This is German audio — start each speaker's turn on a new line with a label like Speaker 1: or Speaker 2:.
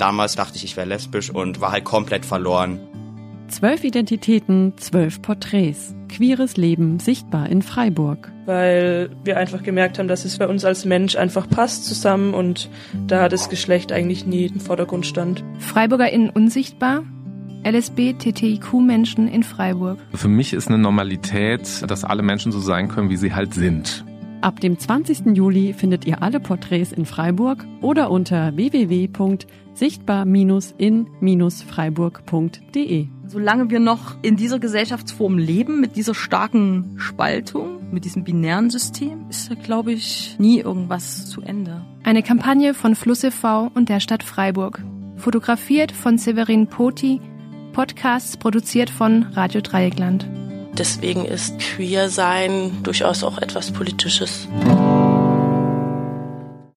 Speaker 1: Damals dachte ich, ich wäre lesbisch und war halt komplett verloren.
Speaker 2: Zwölf Identitäten, zwölf Porträts. Queeres Leben sichtbar in Freiburg.
Speaker 3: Weil wir einfach gemerkt haben, dass es für uns als Mensch einfach passt zusammen und da das Geschlecht eigentlich nie im Vordergrund stand.
Speaker 4: FreiburgerInnen unsichtbar? LSB, TTIQ-Menschen in Freiburg.
Speaker 5: Für mich ist eine Normalität, dass alle Menschen so sein können, wie sie halt sind.
Speaker 2: Ab dem 20. Juli findet ihr alle Porträts in Freiburg oder unter www.sichtbar-in-freiburg.de.
Speaker 6: Solange wir noch in dieser Gesellschaftsform leben, mit dieser starken Spaltung, mit diesem binären System, ist da, glaube ich, nie irgendwas zu Ende.
Speaker 4: Eine Kampagne von Fluss e.V. und der Stadt Freiburg. Fotografiert von Severin Poti, Podcasts produziert von Radio Dreieckland.
Speaker 7: Deswegen ist Queer sein durchaus auch etwas Politisches.